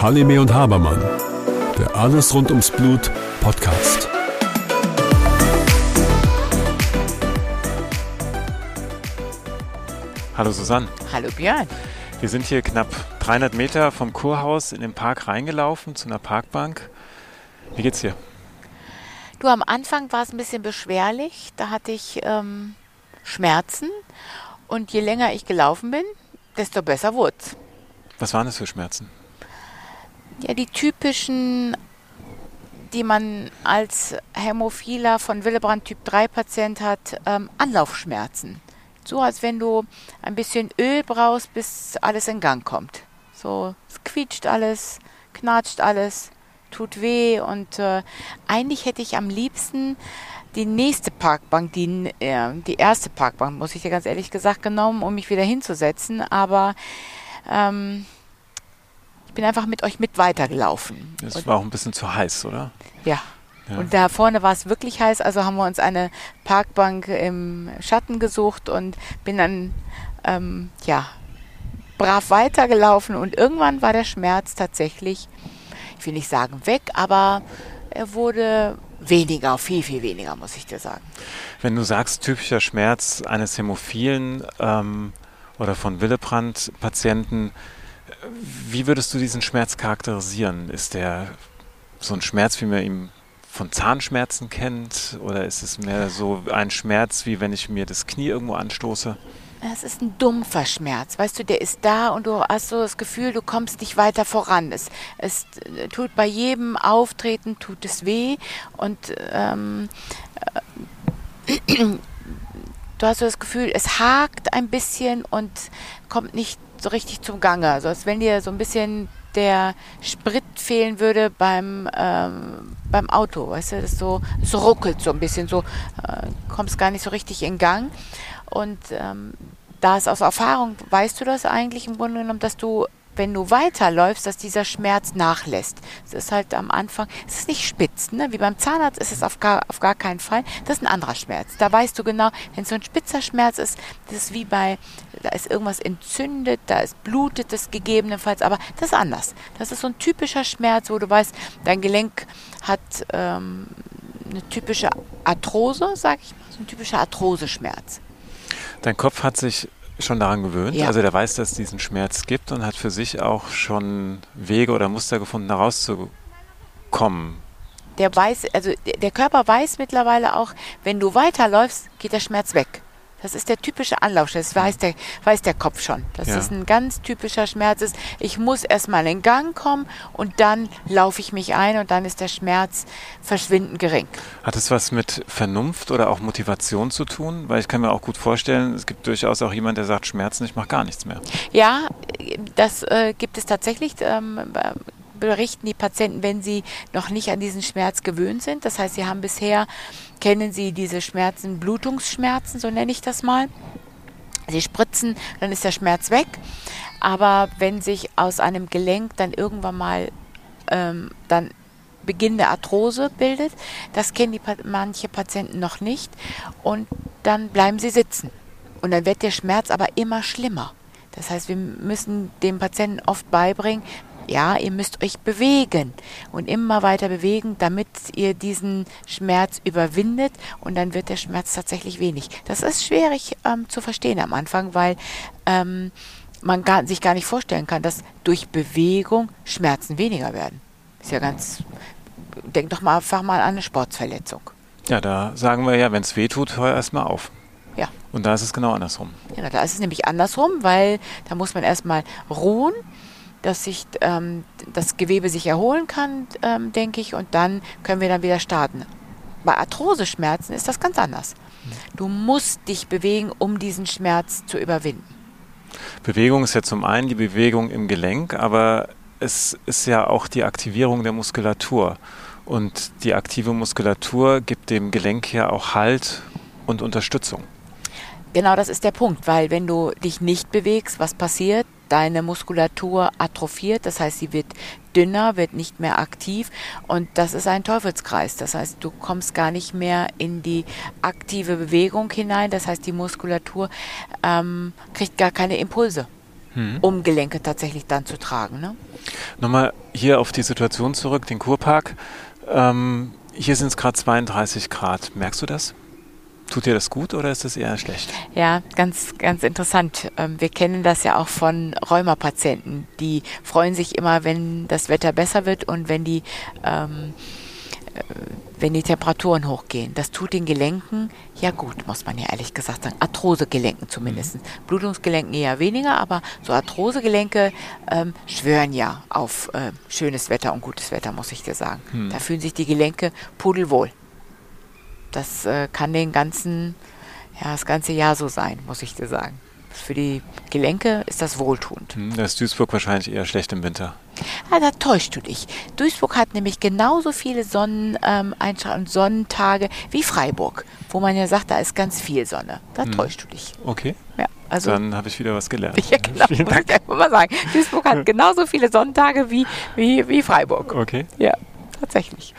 Halime und Habermann, der Alles rund ums Blut Podcast. Hallo Susanne. Hallo Björn. Wir sind hier knapp 300 Meter vom Kurhaus in den Park reingelaufen zu einer Parkbank. Wie geht's dir? Du, am Anfang war es ein bisschen beschwerlich. Da hatte ich ähm, Schmerzen. Und je länger ich gelaufen bin, desto besser wurde es. Was waren das für Schmerzen? Ja, die typischen, die man als Hämophiler von Willebrand Typ 3 Patient hat, ähm, Anlaufschmerzen. So als wenn du ein bisschen Öl brauchst, bis alles in Gang kommt. So, es quietscht alles, knatscht alles, tut weh und äh, eigentlich hätte ich am liebsten die nächste Parkbank, die, äh, die erste Parkbank, muss ich dir ganz ehrlich gesagt, genommen, um mich wieder hinzusetzen. Aber ähm, ich bin einfach mit euch mit weitergelaufen. Es war auch ein bisschen zu heiß, oder? Ja. ja. Und da vorne war es wirklich heiß, also haben wir uns eine Parkbank im Schatten gesucht und bin dann, ähm, ja, brav weitergelaufen und irgendwann war der Schmerz tatsächlich, ich will nicht sagen weg, aber er wurde weniger, viel, viel weniger, muss ich dir sagen. Wenn du sagst, typischer Schmerz eines Hämophilen ähm, oder von Willebrand-Patienten, wie würdest du diesen Schmerz charakterisieren? Ist der so ein Schmerz, wie man ihn von Zahnschmerzen kennt? Oder ist es mehr so ein Schmerz, wie wenn ich mir das Knie irgendwo anstoße? Es ist ein dumpfer Schmerz, weißt du, der ist da und du hast so das Gefühl, du kommst nicht weiter voran. Es, es tut bei jedem Auftreten, tut es weh und ähm, äh, du hast so das Gefühl, es hakt ein bisschen und kommt nicht so richtig zum Gange. Also als wenn dir so ein bisschen der Sprit fehlen würde beim, ähm, beim Auto, weißt du, das so, es ruckelt so ein bisschen, so äh, kommst gar nicht so richtig in Gang. Und ähm, da ist aus Erfahrung, weißt du das eigentlich im Grunde genommen, dass du, wenn du weiterläufst, dass dieser Schmerz nachlässt. Es ist halt am Anfang, es ist nicht spitz, ne? wie beim Zahnarzt ist es auf gar, auf gar keinen Fall. Das ist ein anderer Schmerz. Da weißt du genau, wenn es so ein spitzer Schmerz ist, das ist wie bei, da ist irgendwas entzündet, da ist blutet es gegebenenfalls, aber das ist anders. Das ist so ein typischer Schmerz, wo du weißt, dein Gelenk hat ähm, eine typische Arthrose, sag ich mal, so ein typischer Arthroseschmerz. Dein Kopf hat sich schon daran gewöhnt. Ja. Also der weiß, dass es diesen Schmerz gibt und hat für sich auch schon Wege oder Muster gefunden, da rauszukommen. Der weiß, also der Körper weiß mittlerweile auch, wenn du weiterläufst, geht der Schmerz weg. Das ist der typische Anlaufschmerz, das weiß der, weiß der Kopf schon. Das ja. ist ein ganz typischer Schmerz. Ist, ich muss erstmal in Gang kommen und dann laufe ich mich ein und dann ist der Schmerz verschwindend gering. Hat es was mit Vernunft oder auch Motivation zu tun? Weil ich kann mir auch gut vorstellen, es gibt durchaus auch jemand, der sagt, Schmerzen, ich mache gar nichts mehr. Ja, das äh, gibt es tatsächlich. Ähm, berichten die Patienten, wenn sie noch nicht an diesen Schmerz gewöhnt sind. Das heißt, sie haben bisher, kennen sie diese Schmerzen, Blutungsschmerzen, so nenne ich das mal. Sie spritzen, dann ist der Schmerz weg. Aber wenn sich aus einem Gelenk dann irgendwann mal ähm, dann Beginn der Arthrose bildet, das kennen die, manche Patienten noch nicht. Und dann bleiben sie sitzen. Und dann wird der Schmerz aber immer schlimmer. Das heißt, wir müssen dem Patienten oft beibringen, ja, ihr müsst euch bewegen und immer weiter bewegen, damit ihr diesen Schmerz überwindet und dann wird der Schmerz tatsächlich wenig. Das ist schwierig ähm, zu verstehen am Anfang, weil ähm, man gar, sich gar nicht vorstellen kann, dass durch Bewegung Schmerzen weniger werden. Ist ja ganz, denk doch mal einfach mal an eine Sportverletzung. Ja, da sagen wir ja, wenn es weh tut, hör erstmal auf. Ja. Und da ist es genau andersrum. Ja, da ist es nämlich andersrum, weil da muss man erstmal ruhen dass sich ähm, das Gewebe sich erholen kann, ähm, denke ich, und dann können wir dann wieder starten. Bei Arthroseschmerzen ist das ganz anders. Du musst dich bewegen, um diesen Schmerz zu überwinden. Bewegung ist ja zum einen die Bewegung im Gelenk, aber es ist ja auch die Aktivierung der Muskulatur. Und die aktive Muskulatur gibt dem Gelenk ja auch Halt und Unterstützung. Genau das ist der Punkt, weil wenn du dich nicht bewegst, was passiert? Deine Muskulatur atrophiert, das heißt, sie wird dünner, wird nicht mehr aktiv und das ist ein Teufelskreis. Das heißt, du kommst gar nicht mehr in die aktive Bewegung hinein, das heißt, die Muskulatur ähm, kriegt gar keine Impulse, hm. um Gelenke tatsächlich dann zu tragen. Ne? Nochmal hier auf die Situation zurück, den Kurpark. Ähm, hier sind es gerade 32 Grad. Merkst du das? Tut dir das gut oder ist das eher schlecht? Ja, ganz, ganz interessant. Ähm, wir kennen das ja auch von Rheumapatienten. Die freuen sich immer, wenn das Wetter besser wird und wenn die, ähm, äh, wenn die Temperaturen hochgehen. Das tut den Gelenken ja gut, muss man ja ehrlich gesagt sagen. Arthrosegelenken zumindest. Mhm. Blutungsgelenken eher weniger, aber so Arthrosegelenke ähm, schwören ja auf äh, schönes Wetter und gutes Wetter, muss ich dir sagen. Mhm. Da fühlen sich die Gelenke pudelwohl. Das äh, kann den ganzen, ja, das ganze Jahr so sein, muss ich dir sagen. Für die Gelenke ist das wohltuend. Hm, da ist Duisburg wahrscheinlich eher schlecht im Winter. Ja, da täuscht du dich. Duisburg hat nämlich genauso viele Sonnen, ähm, und Sonnentage wie Freiburg, wo man ja sagt, da ist ganz viel Sonne. Da hm. täuscht du dich. Okay. Ja, also, Dann habe ich wieder was gelernt. Ja, genau. Vielen Dank. Ich mal sagen. Duisburg hat genauso viele Sonnentage wie, wie, wie Freiburg. Okay. Ja, tatsächlich.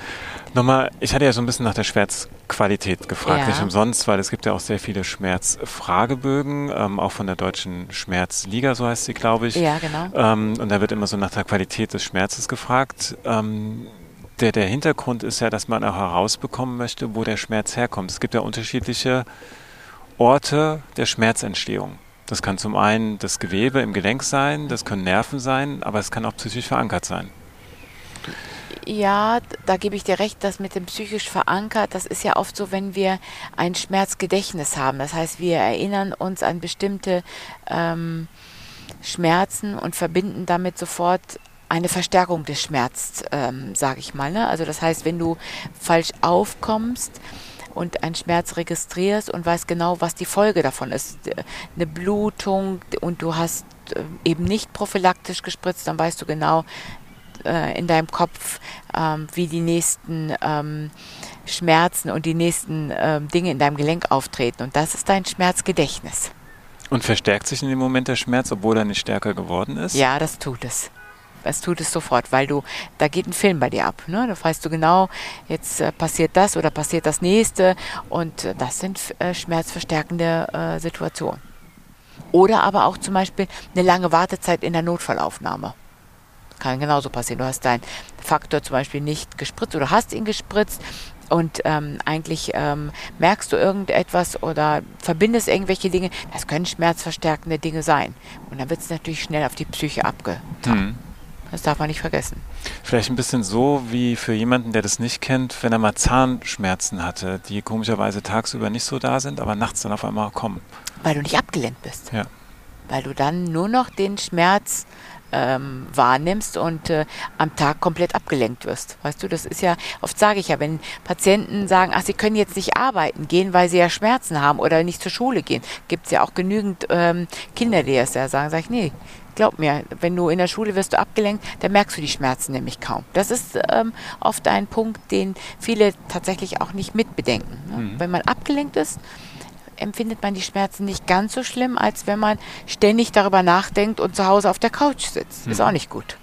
Nochmal, ich hatte ja so ein bisschen nach der Schmerzqualität gefragt, ja. nicht umsonst, weil es gibt ja auch sehr viele Schmerzfragebögen, ähm, auch von der Deutschen Schmerzliga, so heißt sie, glaube ich. Ja, genau. Ähm, und da wird immer so nach der Qualität des Schmerzes gefragt. Ähm, der, der Hintergrund ist ja, dass man auch herausbekommen möchte, wo der Schmerz herkommt. Es gibt ja unterschiedliche Orte der Schmerzentstehung. Das kann zum einen das Gewebe im Gelenk sein, das können Nerven sein, aber es kann auch psychisch verankert sein. Ja, da gebe ich dir recht, das mit dem psychisch verankert, das ist ja oft so, wenn wir ein Schmerzgedächtnis haben. Das heißt, wir erinnern uns an bestimmte ähm, Schmerzen und verbinden damit sofort eine Verstärkung des Schmerzes, ähm, sage ich mal. Ne? Also das heißt, wenn du falsch aufkommst, und einen Schmerz registrierst und weißt genau, was die Folge davon ist. Eine Blutung und du hast äh, eben nicht prophylaktisch gespritzt, dann weißt du genau, äh, in deinem Kopf, ähm, wie die nächsten ähm, Schmerzen und die nächsten ähm, Dinge in deinem Gelenk auftreten. Und das ist dein Schmerzgedächtnis. Und verstärkt sich in dem Moment der Schmerz, obwohl er nicht stärker geworden ist? Ja, das tut es. Es tut es sofort, weil du, da geht ein Film bei dir ab. Ne? Da weißt du genau, jetzt äh, passiert das oder passiert das nächste. Und äh, das sind äh, schmerzverstärkende äh, Situationen. Oder aber auch zum Beispiel eine lange Wartezeit in der Notfallaufnahme. Kann genauso passieren. Du hast deinen Faktor zum Beispiel nicht gespritzt oder hast ihn gespritzt und ähm, eigentlich ähm, merkst du irgendetwas oder verbindest irgendwelche Dinge. Das können schmerzverstärkende Dinge sein. Und dann wird es natürlich schnell auf die Psyche abgetan. Mhm. Das darf man nicht vergessen. Vielleicht ein bisschen so wie für jemanden, der das nicht kennt, wenn er mal Zahnschmerzen hatte, die komischerweise tagsüber nicht so da sind, aber nachts dann auf einmal kommen. Weil du nicht abgelenkt bist. Ja. Weil du dann nur noch den Schmerz ähm, wahrnimmst und äh, am Tag komplett abgelenkt wirst. Weißt du, das ist ja, oft sage ich ja, wenn Patienten sagen, ach, sie können jetzt nicht arbeiten gehen, weil sie ja Schmerzen haben oder nicht zur Schule gehen, gibt es ja auch genügend ähm, Kinder, die das ja sagen, sage ich, nee, glaub mir, wenn du in der Schule wirst du abgelenkt, dann merkst du die Schmerzen nämlich kaum. Das ist ähm, oft ein Punkt, den viele tatsächlich auch nicht mitbedenken. Ne? Mhm. Wenn man abgelenkt ist, empfindet man die Schmerzen nicht ganz so schlimm, als wenn man ständig darüber nachdenkt und zu Hause auf der Couch sitzt. Hm. Ist auch nicht gut.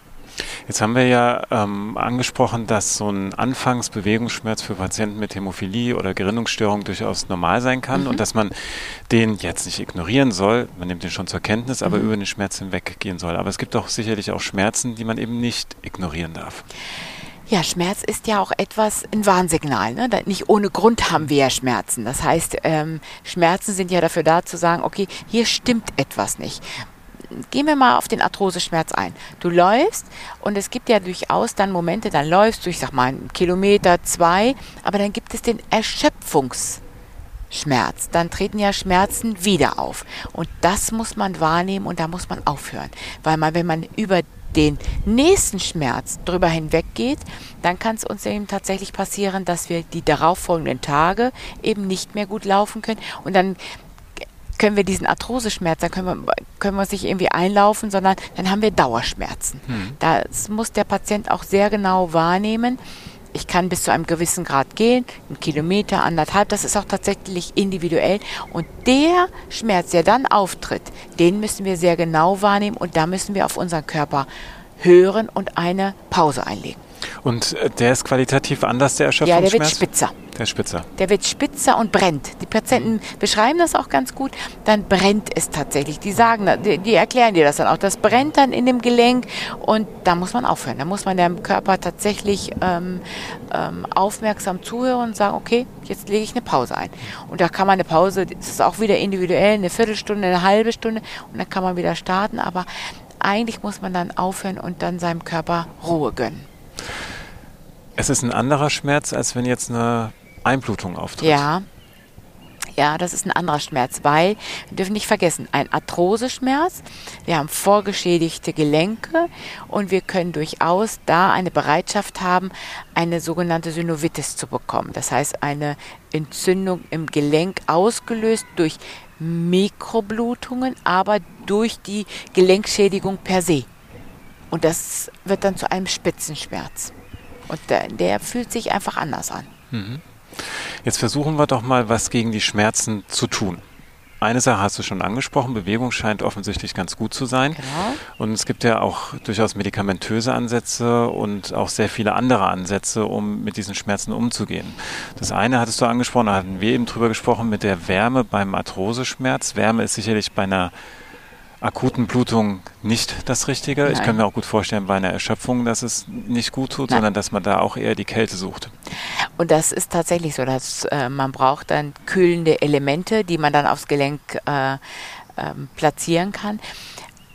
Jetzt haben wir ja ähm, angesprochen, dass so ein Anfangsbewegungsschmerz für Patienten mit Hämophilie oder Gerinnungsstörung durchaus normal sein kann mhm. und dass man den jetzt nicht ignorieren soll. Man nimmt den schon zur Kenntnis, aber mhm. über den Schmerz hinweggehen soll. Aber es gibt doch sicherlich auch Schmerzen, die man eben nicht ignorieren darf. Ja, Schmerz ist ja auch etwas, ein Warnsignal. Ne? Nicht ohne Grund haben wir ja Schmerzen. Das heißt, ähm, Schmerzen sind ja dafür da zu sagen, okay, hier stimmt etwas nicht. Gehen wir mal auf den Arthroseschmerz ein. Du läufst und es gibt ja durchaus dann Momente, dann läufst du, ich sag mal, einen Kilometer, zwei, aber dann gibt es den Erschöpfungs- Schmerz, dann treten ja Schmerzen wieder auf. Und das muss man wahrnehmen und da muss man aufhören. Weil man, wenn man über den nächsten Schmerz drüber hinweggeht, dann kann es uns eben tatsächlich passieren, dass wir die darauffolgenden Tage eben nicht mehr gut laufen können und dann können wir diesen Arthroseschmerz, da können wir, können wir uns nicht irgendwie einlaufen, sondern dann haben wir Dauerschmerzen. Hm. Das muss der Patient auch sehr genau wahrnehmen, Ich kann bis zu einem gewissen Grad gehen, einen Kilometer, anderthalb, das ist auch tatsächlich individuell. Und der Schmerz, der dann auftritt, den müssen wir sehr genau wahrnehmen und da müssen wir auf unseren Körper hören und eine Pause einlegen. Und äh, der ist qualitativ anders, der Erschöpfungsschmerz? Ja, der wird spitzer. Der ist spitzer. Der wird spitzer und brennt. Die Patienten beschreiben das auch ganz gut. Dann brennt es tatsächlich. Die sagen, die, die erklären dir das dann auch. Das brennt dann in dem Gelenk und da muss man aufhören. Da muss man dem Körper tatsächlich ähm, ähm, aufmerksam zuhören und sagen, okay, jetzt lege ich eine Pause ein. Und da kann man eine Pause, das ist auch wieder individuell, eine Viertelstunde, eine halbe Stunde und dann kann man wieder starten. Aber eigentlich muss man dann aufhören und dann seinem Körper Ruhe gönnen. Es ist ein anderer Schmerz, als wenn jetzt eine Einblutung auftritt. Ja. Ja, das ist ein anderer Schmerz, weil wir dürfen nicht vergessen, ein Arthroseschmerz, wir haben vorgeschädigte Gelenke und wir können durchaus da eine Bereitschaft haben, eine sogenannte Synovitis zu bekommen. Das heißt, eine Entzündung im Gelenk ausgelöst durch Mikroblutungen, aber durch die Gelenkschädigung per se. Und das wird dann zu einem Spitzenschmerz. Und der, der fühlt sich einfach anders an. Mhm. Jetzt versuchen wir doch mal, was gegen die Schmerzen zu tun. Eine Sache hast du schon angesprochen, Bewegung scheint offensichtlich ganz gut zu sein. Genau. Und es gibt ja auch durchaus medikamentöse Ansätze und auch sehr viele andere Ansätze, um mit diesen Schmerzen umzugehen. Das eine hattest du angesprochen, da hatten wir eben drüber gesprochen, mit der Wärme beim Arthroseschmerz. Wärme ist sicherlich bei einer akuten Blutung nicht das Richtige. Nein. Ich kann mir auch gut vorstellen, bei einer Erschöpfung, dass es nicht gut tut, Nein. sondern dass man da auch eher die Kälte sucht. Und das ist tatsächlich so, dass äh, man braucht dann kühlende Elemente, die man dann aufs Gelenk äh, äh, platzieren kann.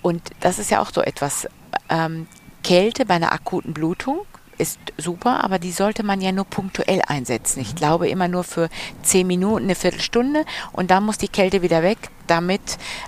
Und das ist ja auch so etwas. Ähm, Kälte bei einer akuten Blutung ist super, aber die sollte man ja nur punktuell einsetzen. Ich mhm. glaube immer nur für zehn Minuten, eine Viertelstunde und dann muss die Kälte wieder weg, damit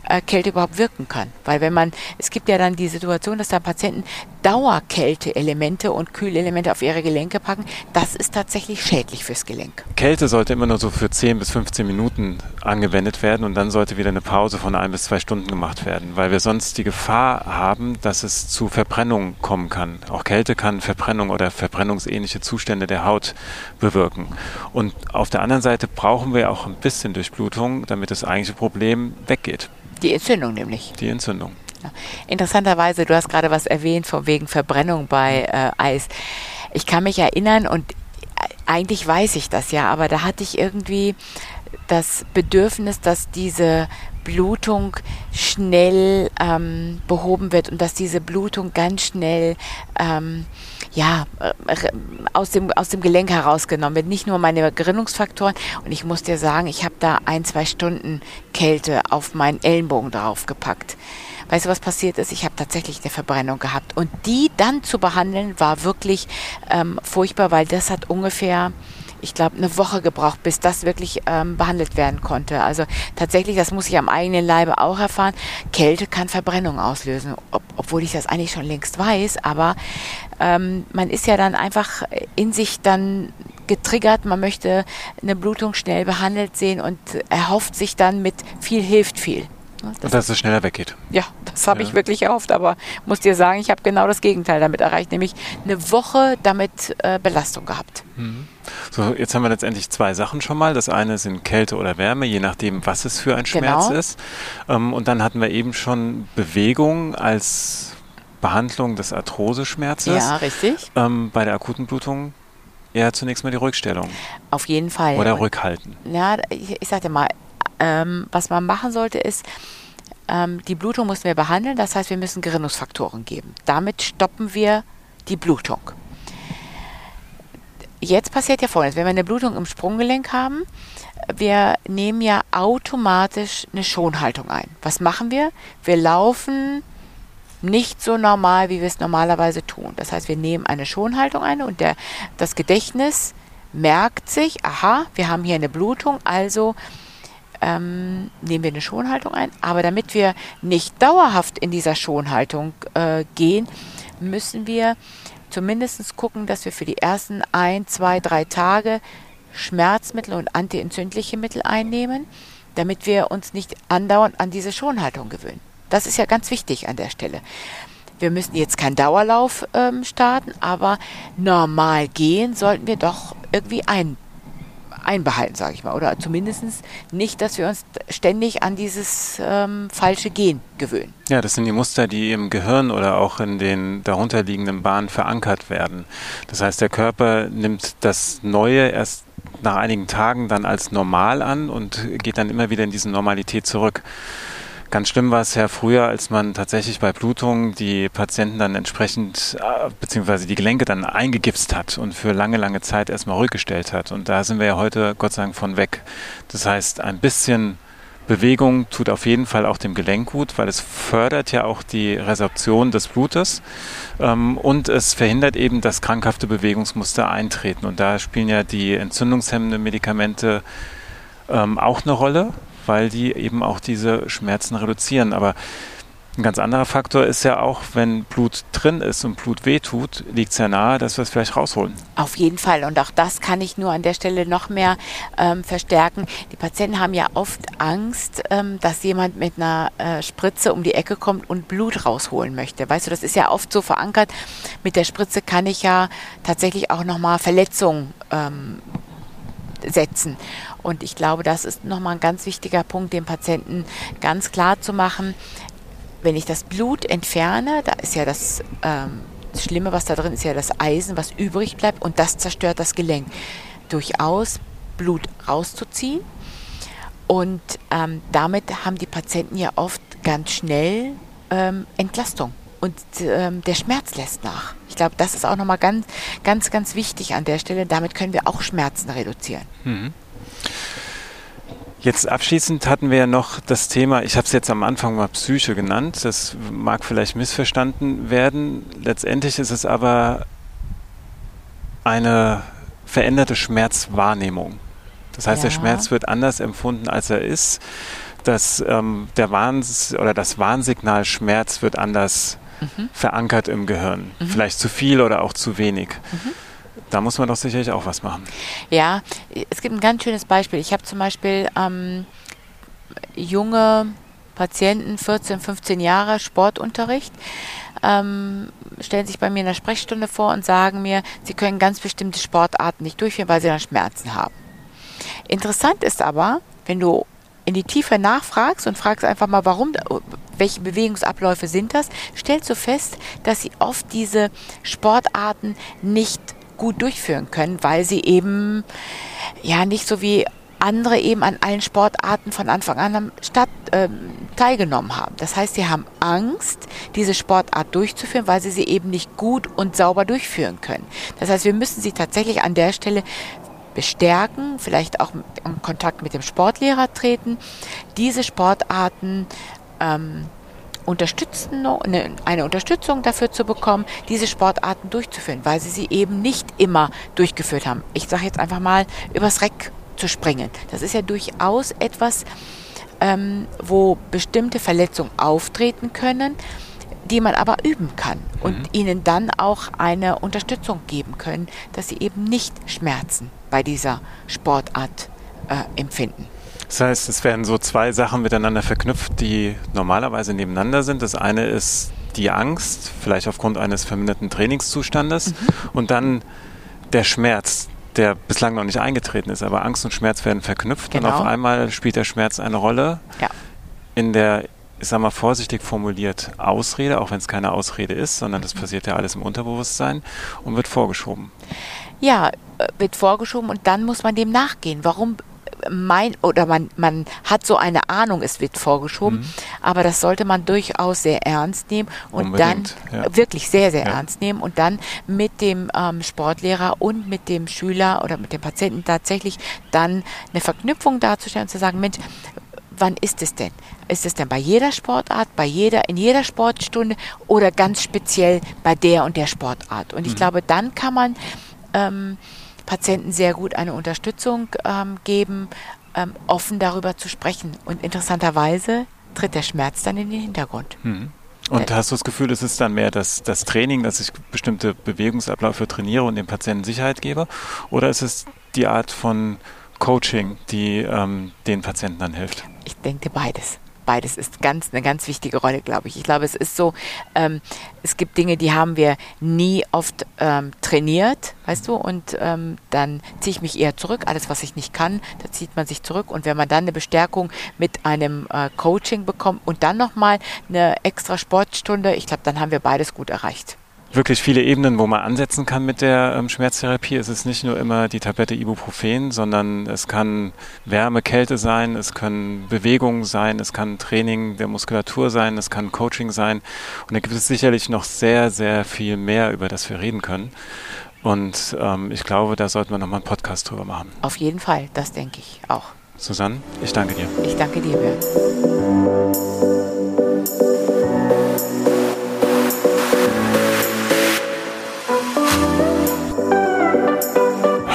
äh, Kälte überhaupt wirken kann. Weil wenn man, es gibt ja dann die Situation, dass da Patienten Dauerkälteelemente und Kühlelemente auf ihre Gelenke packen, das ist tatsächlich schädlich fürs Gelenk. Kälte sollte immer nur so für 10 bis 15 Minuten angewendet werden und dann sollte wieder eine Pause von ein bis zwei Stunden gemacht werden, weil wir sonst die Gefahr haben, dass es zu Verbrennung kommen kann. Auch Kälte kann Verbrennung oder verbrennungsähnliche Zustände der Haut bewirken. Und auf der anderen Seite brauchen wir auch ein bisschen Durchblutung, damit das eigentliche Problem weggeht. Die Entzündung nämlich. Die Entzündung. Interessanterweise, du hast gerade was erwähnt von wegen Verbrennung bei äh, Eis. Ich kann mich erinnern und eigentlich weiß ich das ja, aber da hatte ich irgendwie das Bedürfnis, dass diese Blutung schnell ähm, behoben wird und dass diese Blutung ganz schnell ähm, ja, äh, aus dem, aus dem Gelenk herausgenommen wird. Nicht nur meine Gerinnungsfaktoren. Und ich muss dir sagen, ich habe da ein, zwei Stunden Kälte auf meinen Ellenbogen draufgepackt. Weißt du, was passiert ist? Ich habe tatsächlich eine Verbrennung gehabt. Und die dann zu behandeln, war wirklich ähm, furchtbar, weil das hat ungefähr ich glaube, eine Woche gebraucht, bis das wirklich ähm, behandelt werden konnte. Also tatsächlich, das muss ich am eigenen Leibe auch erfahren. Kälte kann Verbrennung auslösen, ob, obwohl ich das eigentlich schon längst weiß. Aber ähm, man ist ja dann einfach in sich dann getriggert. Man möchte eine Blutung schnell behandelt sehen und erhofft sich dann mit viel hilft viel. Das dass es schneller weggeht. Ja, das habe ja. ich wirklich erhofft, aber muss dir sagen, ich habe genau das Gegenteil damit erreicht, nämlich eine Woche damit äh, Belastung gehabt. Mhm. So, jetzt haben wir letztendlich zwei Sachen schon mal. Das eine sind Kälte oder Wärme, je nachdem, was es für ein Schmerz genau. ist. Ähm, und dann hatten wir eben schon Bewegung als Behandlung des Arthroseschmerzes. Ja, richtig. Ähm, bei der akuten Blutung ja zunächst mal die Rückstellung. Auf jeden Fall. Oder Rückhalten. Ja, ich, ich sagte mal, ähm, was man machen sollte, ist, ähm, die Blutung müssen wir behandeln. Das heißt, wir müssen Gerinnungsfaktoren geben. Damit stoppen wir die Blutung. Jetzt passiert ja folgendes, wenn wir eine Blutung im Sprunggelenk haben, wir nehmen ja automatisch eine Schonhaltung ein. Was machen wir? Wir laufen nicht so normal, wie wir es normalerweise tun. Das heißt, wir nehmen eine Schonhaltung ein und der, das Gedächtnis merkt sich, aha, wir haben hier eine Blutung, also ähm, nehmen wir eine Schonhaltung ein. Aber damit wir nicht dauerhaft in dieser Schonhaltung äh, gehen, müssen wir zumindest gucken, dass wir für die ersten ein, zwei, drei Tage Schmerzmittel und antientzündliche Mittel einnehmen, damit wir uns nicht andauernd an diese Schonhaltung gewöhnen. Das ist ja ganz wichtig an der Stelle. wir müssen jetzt keinen Dauerlauf ähm, starten, aber normal gehen sollten wir doch irgendwie ein, einbehalten, sage ich mal. Oder zumindest nicht, dass wir uns ständig an dieses ähm, falsche Gehen gewöhnen. Ja, das sind die Muster, die im Gehirn oder auch in den darunterliegenden Bahnen verankert werden. Das heißt, der Körper nimmt das Neue erst nach einigen Tagen dann als normal an und geht dann immer wieder in diese Normalität zurück. Ganz schlimm war es ja früher, als man tatsächlich bei Blutungen die Patienten dann entsprechend, äh, beziehungsweise die Gelenke dann eingegipst hat und für lange, lange Zeit erstmal ruhig gestellt hat. Und da sind wir ja heute Gott sei Dank von weg. Das heißt, ein bisschen Bewegung tut auf jeden Fall auch dem Gelenk gut, weil es fördert ja auch die Resorption des Blutes ähm, und es verhindert eben, dass krankhafte Bewegungsmuster eintreten. Und da spielen ja die entzündungshemmenden Medikamente ähm, auch eine Rolle, weil die eben auch diese Schmerzen reduzieren. Aber ein ganz anderer Faktor ist ja auch, wenn Blut drin ist und Blut wehtut, liegt es ja nahe, dass wir es vielleicht rausholen. Auf jeden Fall. Und auch das kann ich nur an der Stelle noch mehr ähm, verstärken. Die Patienten haben ja oft Angst, ähm, dass jemand mit einer äh, Spritze um die Ecke kommt und Blut rausholen möchte. Weißt du, das ist ja oft so verankert. Mit der Spritze kann ich ja tatsächlich auch nochmal Verletzungen ähm, setzen. Und ich glaube, das ist nochmal ein ganz wichtiger Punkt, dem Patienten ganz klar zu machen. Wenn ich das Blut entferne, da ist ja das, ähm, Schlimme, was da drin ist, ja das Eisen, was übrig bleibt und das zerstört das Gelenk. Durchaus Blut rauszuziehen. Und ähm, damit haben die Patienten ja oft ganz schnell ähm, Entlastung und ähm, der Schmerz lässt nach. Ich glaube, das ist auch nochmal ganz, ganz, ganz wichtig an der Stelle. Damit können wir auch Schmerzen reduzieren. Mhm. Jetzt abschließend hatten wir ja noch das Thema, ich habe es jetzt am Anfang mal Psyche genannt, das mag vielleicht missverstanden werden. Letztendlich ist es aber eine veränderte Schmerzwahrnehmung. Das heißt, ja. der Schmerz wird anders empfunden, als er ist. Das, ähm, der Warns oder das Warnsignal Schmerz wird anders mhm. verankert im Gehirn. Mhm. Vielleicht zu viel oder auch zu wenig. Mhm. Da muss man doch sicherlich auch was machen. Ja, es gibt ein ganz schönes Beispiel. Ich habe zum Beispiel ähm, junge Patienten, 14, 15 Jahre, Sportunterricht, ähm, stellen sich bei mir in der Sprechstunde vor und sagen mir, sie können ganz bestimmte Sportarten nicht durchführen, weil sie dann Schmerzen haben. Interessant ist aber, wenn du in die Tiefe nachfragst und fragst einfach mal, warum, welche Bewegungsabläufe sind das, stellst du fest, dass sie oft diese Sportarten nicht gut durchführen können, weil sie eben ja nicht so wie andere eben an allen Sportarten von Anfang an am Stadt äh, teilgenommen haben. Das heißt, sie haben Angst, diese Sportart durchzuführen, weil sie sie eben nicht gut und sauber durchführen können. Das heißt, wir müssen sie tatsächlich an der Stelle bestärken, vielleicht auch in Kontakt mit dem Sportlehrer treten, diese Sportarten ähm, unterstützen, eine Unterstützung dafür zu bekommen, diese Sportarten durchzuführen, weil sie sie eben nicht immer durchgeführt haben. Ich sage jetzt einfach mal, übers Reck zu springen. Das ist ja durchaus etwas, ähm, wo bestimmte Verletzungen auftreten können, die man aber üben kann und mhm. ihnen dann auch eine Unterstützung geben können, dass sie eben nicht Schmerzen bei dieser Sportart äh, empfinden. Das heißt, es werden so zwei Sachen miteinander verknüpft, die normalerweise nebeneinander sind. Das eine ist die Angst, vielleicht aufgrund eines verminderten Trainingszustandes, mhm. und dann der Schmerz, der bislang noch nicht eingetreten ist. Aber Angst und Schmerz werden verknüpft genau. und auf einmal spielt der Schmerz eine Rolle ja. in der ich sage mal vorsichtig formuliert, Ausrede, auch wenn es keine Ausrede ist, sondern das passiert ja alles im Unterbewusstsein und wird vorgeschoben. Ja, äh, wird vorgeschoben und dann muss man dem nachgehen. Warum mein oder man, man hat so eine Ahnung, es wird vorgeschoben, mhm. aber das sollte man durchaus sehr ernst nehmen und Unbedingt, dann ja. wirklich sehr, sehr ja. ernst nehmen und dann mit dem ähm, Sportlehrer und mit dem Schüler oder mit dem Patienten tatsächlich dann eine Verknüpfung darzustellen und zu sagen, Mensch, wann ist es denn? Ist es denn bei jeder Sportart, bei jeder, in jeder Sportstunde oder ganz speziell bei der und der Sportart? Und ich mhm. glaube, dann kann man ähm, Patienten sehr gut eine Unterstützung ähm, geben, ähm, offen darüber zu sprechen. Und interessanterweise tritt der Schmerz dann in den Hintergrund. Mhm. Und hast du das Gefühl, es ist dann mehr das, das Training, dass ich bestimmte Bewegungsabläufe trainiere und dem Patienten Sicherheit gebe? Oder ist es die Art von Coaching, die ähm, den Patienten dann hilft? Ich denke beides. beides ist ganz eine ganz wichtige Rolle, glaube ich. Ich glaube, es ist so, ähm, es gibt Dinge, die haben wir nie oft ähm, trainiert, weißt du, und ähm, dann ziehe ich mich eher zurück. Alles, was ich nicht kann, da zieht man sich zurück. Und wenn man dann eine Bestärkung mit einem äh, Coaching bekommt und dann nochmal eine extra Sportstunde, ich glaube, dann haben wir beides gut erreicht wirklich viele Ebenen, wo man ansetzen kann mit der ähm, Schmerztherapie. Es ist nicht nur immer die Tablette Ibuprofen, sondern es kann Wärme, Kälte sein, es können Bewegungen sein, es kann Training der Muskulatur sein, es kann Coaching sein. Und da gibt es sicherlich noch sehr, sehr viel mehr, über das wir reden können. Und ähm, ich glaube, da sollten wir nochmal einen Podcast drüber machen. Auf jeden Fall, das denke ich auch. Susanne, ich danke dir. Ich danke dir, Björn.